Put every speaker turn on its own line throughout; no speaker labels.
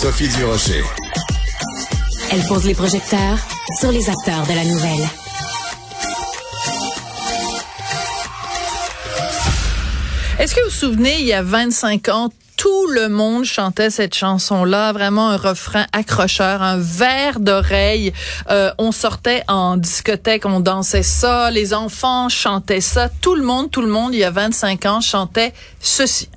Sophie Durocher.
Elle pose les projecteurs sur les acteurs de la nouvelle.
Est-ce que vous vous souvenez, il y a 25 ans, tout le monde chantait cette chanson-là, vraiment un refrain accrocheur, un verre d'oreille. Euh, on sortait en discothèque, on dansait ça, les enfants chantaient ça, tout le monde, tout le monde, il y a 25 ans, chantait ceci.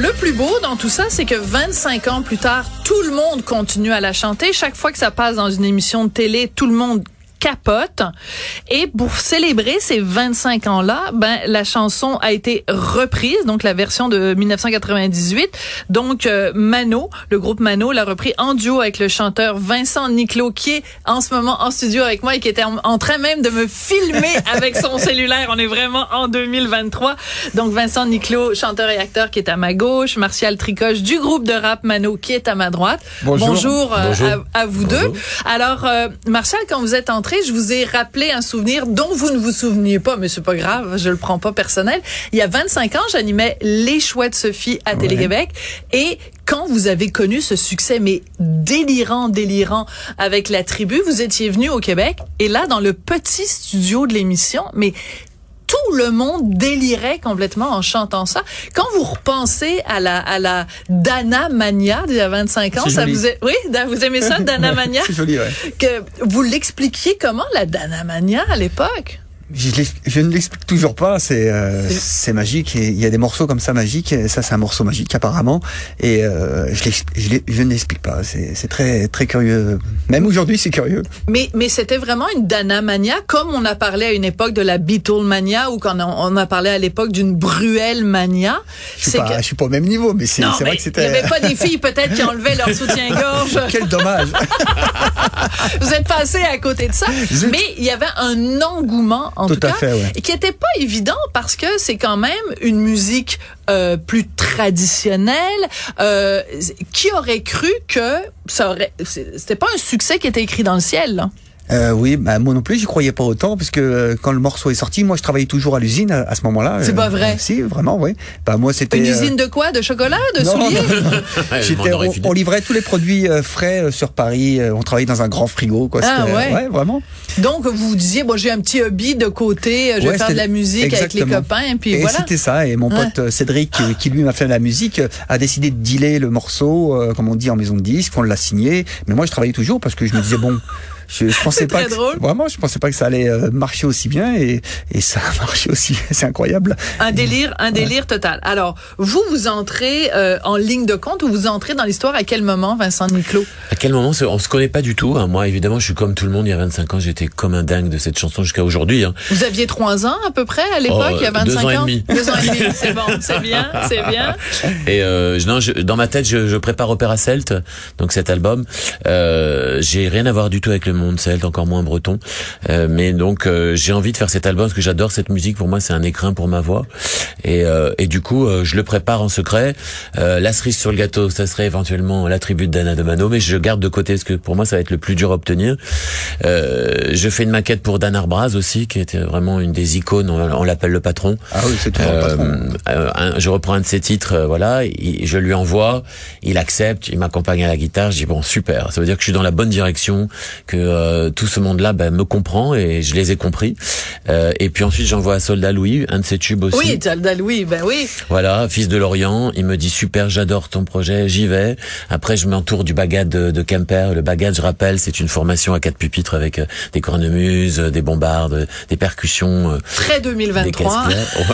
Le plus beau dans tout ça, c'est que 25 ans plus tard, tout le monde continue à la chanter. Chaque fois que ça passe dans une émission de télé, tout le monde capote. Et pour célébrer ces 25 ans-là, ben la chanson a été reprise, donc la version de 1998. Donc euh, Mano, le groupe Mano l'a repris en duo avec le chanteur Vincent Niclot qui est en ce moment en studio avec moi et qui était en, train même de me filmer avec son cellulaire. On est vraiment en 2023. Donc Vincent Niclot, chanteur et acteur qui est à ma gauche, Martial Tricoche du groupe de rap Mano qui est à ma droite.
Bonjour,
Bonjour, euh,
Bonjour.
À, à, vous deux. Alors euh, Martial, quand vous êtes entré je vous ai rappelé un souvenir dont vous ne vous souveniez pas, mais c'est pas grave, je le prends pas personnel. Il y a 25 ans, j'animais Les Choix de Sophie à Télé-Québec. Et quand vous avez connu ce succès, mais délirant, délirant avec la tribu, vous étiez venu au Québec. Et là, dans le petit studio de l'émission, mais le monde délirait complètement en chantant ça. Quand vous repensez à la, à la Dana Mania d'il y a 25 ans, ça
joli.
vous est, oui, vous aimez ça, Dana Mania?
C'est joli, ouais.
Que vous l'expliquiez comment la Dana Mania à l'époque?
Je, ne l'explique toujours pas, c'est euh,
C'est-
magique. Et il y a des morceaux comme ça magiques. et Ça, c'est un morceau magique apparemment. Et euh, je, ne l'explique pas. C'est très très curieux. Même aujourd'hui, c'est curieux.
Mais, mais c'était vraiment une Dana Mania, comme on a parlé à une époque de la Beatlemania ou quand on, a parlé à l'époque d'une Bruelle Mania.
Je suis pas, je suis pas au même niveau, mais c'est vrai que
il n'y
c'était.
avait pas des filles peut-être qui enlevaient leur soutien-gorge.
Quel dommage.
Vous êtes passé à côté de ça.
Zut.
Mais il y avait un engouement, en
Tout
tout,
à
cas,
fait, ouais.
qui était pas évident parce que c'est quand même une musique euh, plus traditionnelle. Euh, qui aurait cru que ça aurait... C'était pas un succès qui était écrit dans le ciel, là.
Euh, oui, bah, moi non plus, j'y croyais pas autant, parce que euh, quand le morceau est sorti, moi je travaillais toujours à l'usine à, à ce moment-là.
C'est pas vrai.
Si, vraiment, oui. Bah moi c'était.
Une
euh,
usine de quoi? De chocolat? De
non,
souliers?
non, non.
Ouais,
J'étais-
on
livrait tous les produits euh, frais euh, sur Paris. euh, on travaillait dans un grand frigo, quoi.
Ah,
euh,
ouais.
vraiment.
Donc, vous vous disiez, bon, j'ai un petit hobby de côté, je vais
Ouais,
faire de la musique avec les copains, et puis
Et
voilà.
c'était ça. Et mon
Ouais.
pote euh, Cédric, qui, qui, lui m'a fait de la musique, euh, a décidé de dealer le morceau, euh, comme on dit en maison de disque. On l'a signé. Mais moi, je travaillais toujours parce que je me disais bon. Je, je pensais pas
très
que,
drôle.
vraiment je pensais pas que ça allait euh, marcher aussi bien et, et ça a marché aussi c'est incroyable
Un délire, un délire total. Alors, vous, vous entrez euh, en ligne de compte ou vous entrez dans l'histoire à quel moment, Vincent Niclot?
À quel moment? On se connaît pas du tout. hein. Moi, évidemment, je suis comme tout le monde. Il y a 25 ans, j'étais comme un dingue de cette chanson jusqu'à aujourd'hui. hein.
Vous aviez trois ans à peu près à l'époque,
Oh,
il y a 25
deux ans et
ans?
demi.
Deux ans et demi. C'est bon, c'est bien, c'est bien.
Et euh, non, je- dans ma tête, je, je prépare Opéra Celte, donc cet album. Euh, j'ai rien à voir du tout avec le monde celte, encore moins breton. Euh, mais donc, euh, j'ai envie de faire cet album parce que j'adore cette musique. Pour moi, c'est un écrin pour ma voix. Et, euh, et du coup, euh, je le prépare en secret. Euh, la cerise sur le gâteau, ça serait éventuellement la d'Anna de Mano, mais je garde de côté parce que pour moi, ça va être le plus dur à obtenir. Euh, je fais une maquette pour Dan Arbraz aussi, qui était vraiment une des icônes. On, on l'appelle le patron.
ah oui c'est toujours le patron
un- je reprends un de ses titres, voilà, il- je lui envoie, il accepte, il m'accompagne à la guitare, je dis bon super, ça veut dire que je suis dans la bonne direction, que euh, tout ce monde-là ben, me comprend et je les ai compris. Euh, et puis ensuite j'envoie à Soldat Louis, un de ses tubes aussi.
Oui, Soldat Louis, ben oui.
Voilà, fils de Lorient, il me dit super, j'adore ton projet, j'y vais. Après, je m'entoure du bagad de, de Kemper. Le bagad, je rappelle, c'est une formation à quatre pupitres avec euh, des cornemuses, euh, des bombardes, des percussions, euh,
Très
des
2023.
casse-claires.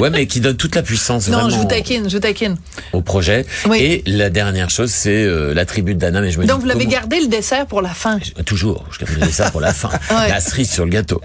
Ouais. mais qui donne toute la puissance
Non,
vraiment
je vous taquine, je vous taquine.
au projet.
Oui.
Et la dernière chose, c'est euh, la tribu de Dana. Mais je me
Donc,
dis,
vous l'avez
comment-
gardé le dessert pour la fin?
Toujours, je gardais ça pour la fin.
Ouais.
La cerise sur le gâteau.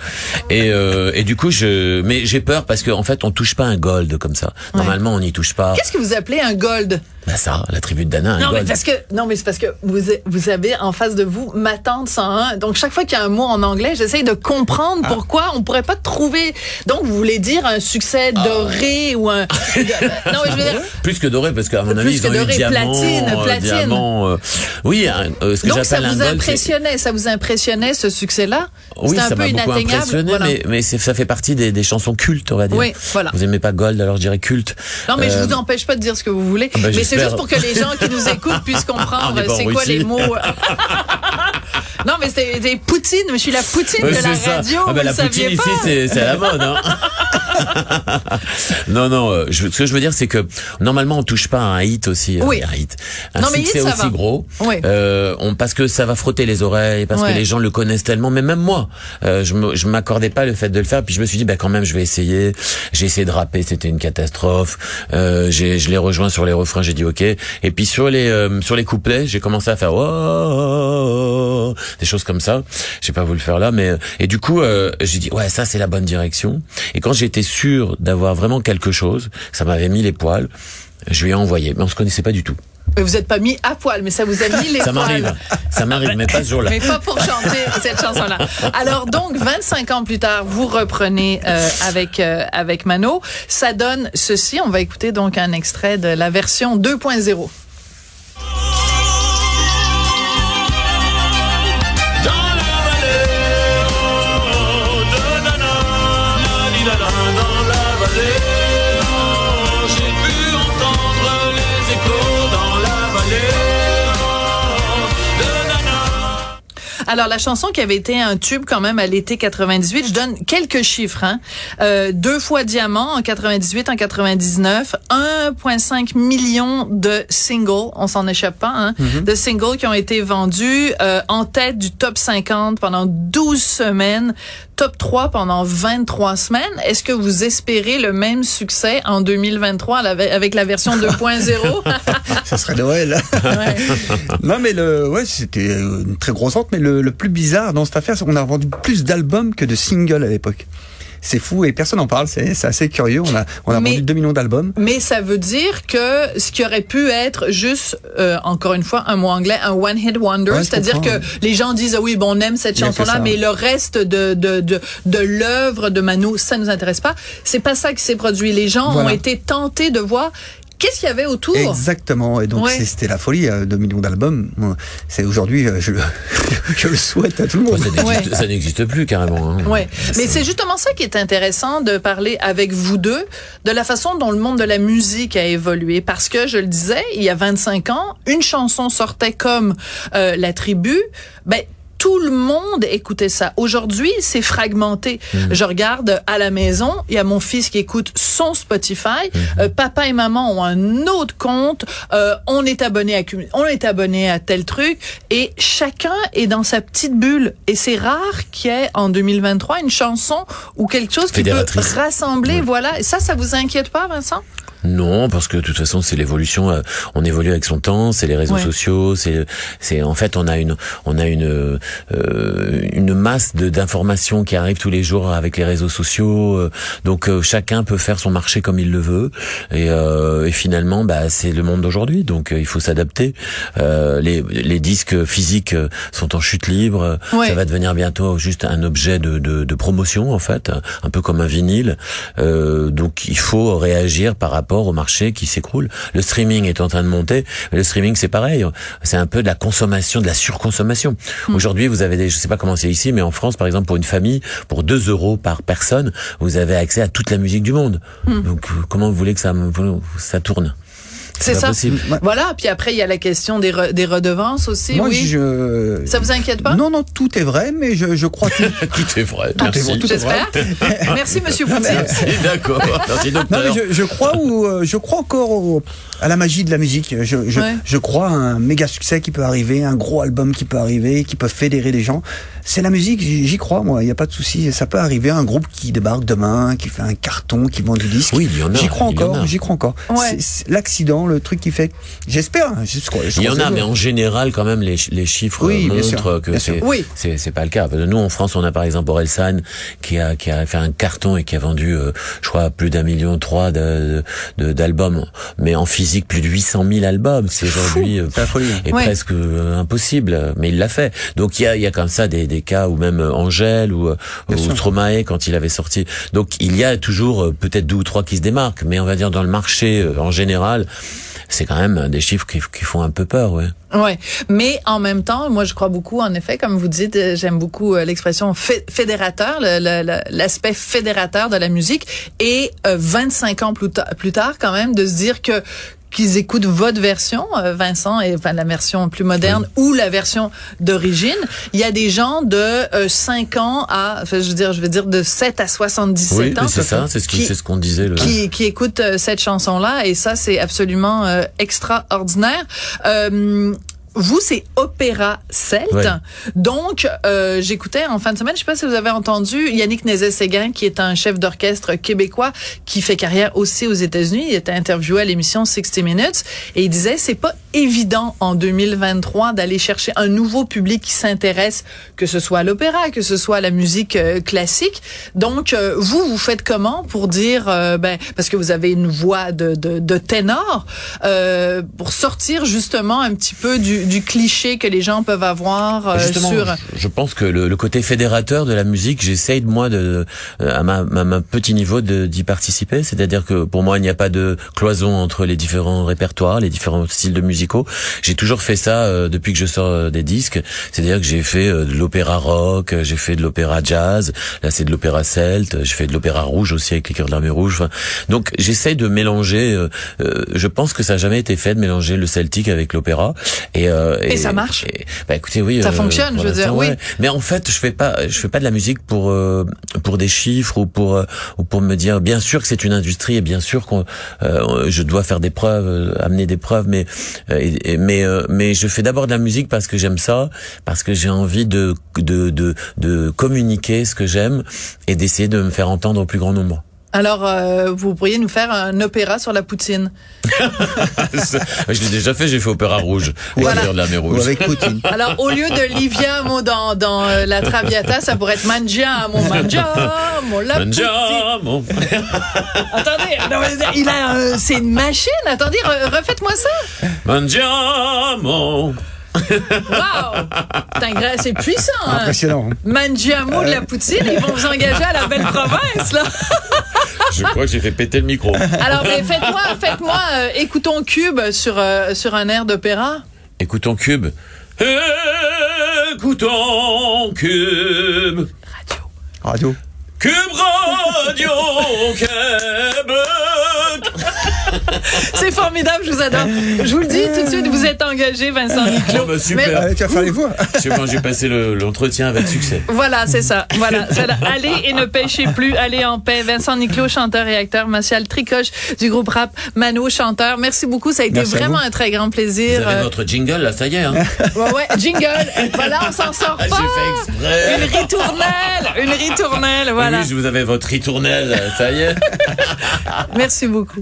Et, euh, et du coup, je, mais j'ai peur parce qu'en en fait, on touche pas un gold comme ça. Normalement, on n'y touche pas.
Qu'est-ce que vous appelez un gold?
Bah ça, la tribu de Dana.
Non, mais parce que non, mais c'est parce que vous vous avez en face de vous ma tante 101. Donc chaque fois qu'il y a un mot en anglais, j'essaye de comprendre
Ah.
pourquoi on pourrait pas trouver. Donc vous voulez dire un succès
Ah.
doré ou un Non, mais je veux dire
Plus que doré, parce qu'à mon avis, ils ont
doré,
eu diamant,
platine,
euh,
platine.
diamant, euh, oui, un- euh, ce que
Donc ça
un
vous
gold,
impressionnait, ça vous impressionnait ce succès-là
Oui,
un
ça
peu
m'a beaucoup impressionné,
voilà.
mais, ça fait partie des, des chansons cultes, on va dire.
Oui, voilà.
Vous aimez pas Gold, alors je dirais culte.
Non, mais je vous empêche pas de dire ce que vous voulez.
Ah ben,
mais c'est juste pour que les gens qui nous écoutent puissent comprendre c'est quoi les mots. non, mais c'est c'est Poutine. Je suis la Poutine de la
ça.
radio.
Ah ben,
vous
la
le saviez
poutine
pas.
ici, c'est c'est à la mode. Hein. non, non. euh, je, ce que je veux dire, c'est que normalement, on touche pas à un hit aussi. euh,
Oui.
Un hit. Un
Non, mais
succès
hit, ça
aussi
va.
gros.
Oui.
Euh, on, parce que ça va frotter les oreilles, parce
Ouais.
que les gens le connaissent tellement. Mais même moi, euh, je m'accordais pas le fait de le faire. Puis je me suis dit, bah quand même, je vais essayer. J'ai essayé de rapper, c'était une catastrophe. Euh, j'ai, je l'ai rejoint sur les refrains, j'ai dit ok. Et puis sur les euh, sur les couplets, j'ai commencé à faire oh, oh, oh, des choses comme ça. J'ai pas voulu le faire là, mais et du coup, euh, j'ai dit ouais, ça c'est la bonne direction. Et quand j'étais sûr d'avoir vraiment quelque chose, ça m'avait mis les poils. Je lui ai envoyé, mais on se connaissait pas du tout.
Mais vous êtes pas mis à poil, mais ça vous a mis les
Ça
poils.
m'arrive, ça m'arrive, mais pas ce jour-là.
Mais pas pour chanter cette chanson-là. Alors donc, 25 ans plus tard, vous reprenez euh, avec euh, avec Mano. Ça donne ceci. On va écouter donc un extrait de la version 2.0. Alors, la chanson qui avait été un tube quand même à l'été 98, je donne quelques chiffres. Hein. Euh, deux fois diamant en 98, en 99, 1,5 million de singles, on s'en échappe pas, hein, de singles qui ont été vendus euh, en tête du top 50 pendant 12 semaines, top 3 pendant 23 semaines. Est-ce que vous espérez le même succès en 2023 à la- avec la version 2.0?
Ça serait Noël.
Ouais.
non, mais le, ouais, c'était une très grosse vente. Mais le, le plus bizarre dans cette affaire, c'est qu'on a vendu plus d'albums que de singles à l'époque. C'est fou et personne n'en parle. C'est assez curieux. On a, on a
Mais-
vendu 2 millions d'albums.
Mais ça veut dire que ce qui aurait pu être juste, euh, encore une fois, un mot anglais, un one hit wonder,
Ouais,
c'est-à-dire que les gens disent ah oui, bon, on aime cette chanson-là, mais le reste de de de de l'œuvre de Manu, ça nous intéresse pas. C'est pas ça qui s'est produit. Les gens
Voilà.
ont été tentés de voir qu'est-ce qu'il y avait autour?
Exactement. Et donc
Ouais.
c'était la folie. euh, 2 millions d'albums. C'est aujourd'hui, euh, je, le- je le souhaite à tout le monde.
Ça n'existe-
Ouais.
ça n'existe plus carrément. Hein.
Ouais, mais c'est justement ça qui est intéressant de parler avec vous deux de la façon dont le monde de la musique a évolué parce que je le disais, il y a 25 ans, une chanson sortait comme euh, La Tribu, ben tout le monde écoutait ça. Aujourd'hui, c'est fragmenté. Je regarde à la maison, il y a mon fils qui écoute son Spotify, Euh, papa et maman ont un autre compte, Euh, on est abonné à on est abonné à tel truc et chacun est dans sa petite bulle et c'est rare qu'il y ait en 2023 une chanson ou quelque chose qui peut rassembler voilà. Et ça ça vous inquiète pas Vincent?
Non, parce que de toute façon, c'est l'évolution. euh, on évolue avec son temps. C'est les réseaux
Ouais.
sociaux. C'est, c'est en fait, on a une, on a une, une masse de d'informations qui arrivent tous les jours avec les réseaux sociaux. euh, donc euh, chacun peut faire son marché comme il le veut. Et, euh, et finalement, bah, c'est le monde d'aujourd'hui. Donc euh, il faut s'adapter. Euh, les, les disques physiques euh, sont en chute libre.
Ouais.
Ça va devenir bientôt juste un objet de, de, de promotion en fait, un peu comme un vinyle. Euh, donc il faut réagir par rapport au marché qui s'écroule. Le streaming est en train de monter, mais le streaming c'est pareil, c'est un peu de la consommation, de la surconsommation. Aujourd'hui vous avez des, je sais pas comment c'est ici, mais en France par exemple pour une famille, pour 2 euros par personne, vous avez accès à toute la musique du monde. Donc euh, comment vous voulez que ça ça tourne?
C'est ça.
possible.
Voilà, puis après il y a la question des re- des redevances aussi,
Moi,
oui.
je...
Ça vous inquiète pas?
Non, non, tout est vrai, mais je, je crois tout.
Tout est vrai.
Tout est
Merci.
vrai, tout est vrai.
Merci monsieur Poutine.
Merci, d'accord. Merci
Non, mais je, je crois ou euh, je crois encore au- à la magie de la musique. Je, je,
Ouais.
je crois à un méga succès qui peut arriver, un gros album qui peut arriver, qui peut fédérer les gens. C'est la musique, j'y crois moi. Il n'y a pas de souci. Ça peut arriver. Un groupe qui débarque demain, qui fait un carton, qui vend du disque.
Oui, il y en a,
J'y crois
en
encore.
a.
J'y crois encore. L'accident, vraiment le truc qui fait. J'espère. hein,
Il y en a, mais en général, quand même, les, les chiffres
Oui, sûr,
montrent que c'est
Oui.
pas le cas. Nous, en France, on a par exemple Orelsan qui a qui a fait un carton et qui a vendu, euh, je crois, plus d'un million trois d'albums, mais en physique plus de 800 000 albums. C'est aujourd'hui euh, est
Ouais.
presque euh, impossible, mais il l'a fait. Donc il y a il y a comme ça des des cas ou même euh, Angèle ou ou. Stromae quand il avait sorti. Donc il y a toujours peut-être deux ou trois qui se démarquent, mais on va dire dans le marché en général, c'est quand même des chiffres qui, font un peu peur, ouais.
Ouais, mais en même temps, moi je crois beaucoup, en effet, comme vous dites, euh, j'aime beaucoup euh, l'expression fé- fédérateur, l'aspect fédérateur de la musique, et euh, 25 ans plus tard, quand même, de se dire que qu'ils écoutent votre version, euh, Vincent, et enfin la version plus moderne ou la version d'origine. Il y a des gens de euh, 5 ans à, enfin, je veux dire, je veux dire de 7 à 77
Oui,
ans
c'est ça, c'est ce qu'on disait. Le...
qui, qui écoutent euh, cette chanson-là et ça c'est absolument euh, extraordinaire. Vous, c'est opéra celte.
Ouais.
Donc, euh, j'écoutais en fin de semaine, je sais pas si vous avez entendu Yannick Nézet-Séguin, qui est un chef d'orchestre québécois qui fait carrière aussi aux États-Unis. Il était interviewé à l'émission 60 Minutes et il disait c'est pas évident en 2023 d'aller chercher un nouveau public qui s'intéresse, que ce soit à l'opéra, que ce soit à la musique euh, classique. Donc, euh, vous, vous faites comment pour dire, euh, ben, parce que vous avez une voix de, de, de ténor, euh, pour sortir justement un petit peu du, du cliché que les gens peuvent avoir euh, sur...
je, pense que le, le côté fédérateur de la musique, j'essaye de moi de, euh, à ma, ma, ma petit niveau d'y participer. C'est-à-dire que pour moi, il n'y a pas de cloison entre les différents répertoires, les différents styles de musicaux. J'ai toujours fait ça euh, depuis que je sors euh, des disques. C'est-à-dire que j'ai fait euh, de l'opéra rock, j'ai fait de l'opéra jazz. Là, c'est de l'opéra celte. J'ai fait de l'opéra rouge aussi avec les cœurs de l'armée rouge. Enfin, donc, j'essaye de mélanger. euh, euh, je pense que ça n'a jamais été fait de mélanger le celtique avec l'opéra. Et, euh,
Et ça marche?
et- bah écoutez, oui.
Ça
euh,
fonctionne, je veux dire, oui.
ouais. Mais en fait, je fais pas, je fais pas de la musique pour euh, pour des chiffres ou pour euh, ou pour me dire. Bien sûr que c'est une industrie et bien sûr qu'on, euh, je dois faire des preuves, amener des preuves. Mais euh, et- mais euh, mais je fais d'abord de la musique parce que j'aime ça, parce que j'ai envie de de de de communiquer ce que j'aime et d'essayer de me faire entendre au plus grand nombre.
Alors, euh, vous pourriez nous faire un opéra sur la poutine.
je l'ai déjà fait. J'ai fait opéra rouge. avec
Voilà.
Cœur de l'armée
Ou
rouge.
avec Poutine.
Alors, au lieu de Liviamo dans, dans euh, la Traviata, ça pourrait être Mangiamo, Mangiamo, la poutine.
Mangiamo.
Attendez, non, mais il a, euh, c'est une machine. Attendez, re- refaites-moi ça.
Mangiamo.
Wow, c'est puissant. Hein?
Impressionnant. hein.
Mangiamo de la poutine, ils vont vous engager à la belle province là.
Je crois que j'ai fait péter le micro.
Alors, mais faites-moi, faites-moi, euh, écoutons Cube sur euh, sur un air d'opéra.
Écoutons Cube. Écoutons Cube.
Radio.
Cube Radio Québec.
C'est formidable, je vous adore. Je vous le dis tout de suite, vous êtes engagé, Vincent Niclot.
Oh, bah, super.
Mais-
tu vas faire les voix.
C'est bon, j'ai passé le- l'entretien avec succès.
Voilà, c'est ça. Voilà. Allez et ne pêchez plus. Allez en paix. Vincent Niclot, chanteur et acteur. Martial Tricoche du groupe rap Mano, chanteur. Merci beaucoup. Ça a été
Merci
vraiment
vous.
un très grand
Vous
plaisir.
avez
Euh,
votre jingle, là, ça y est. Hein.
ouais, ouais. Jingle. Voilà, on s'en sort
Ah,
pas.
j'ai fait exprès.
Une ritournelle. Une ritournelle. Voilà.
Oui, je vous avais votre ritournelle, ça y est.
Merci beaucoup.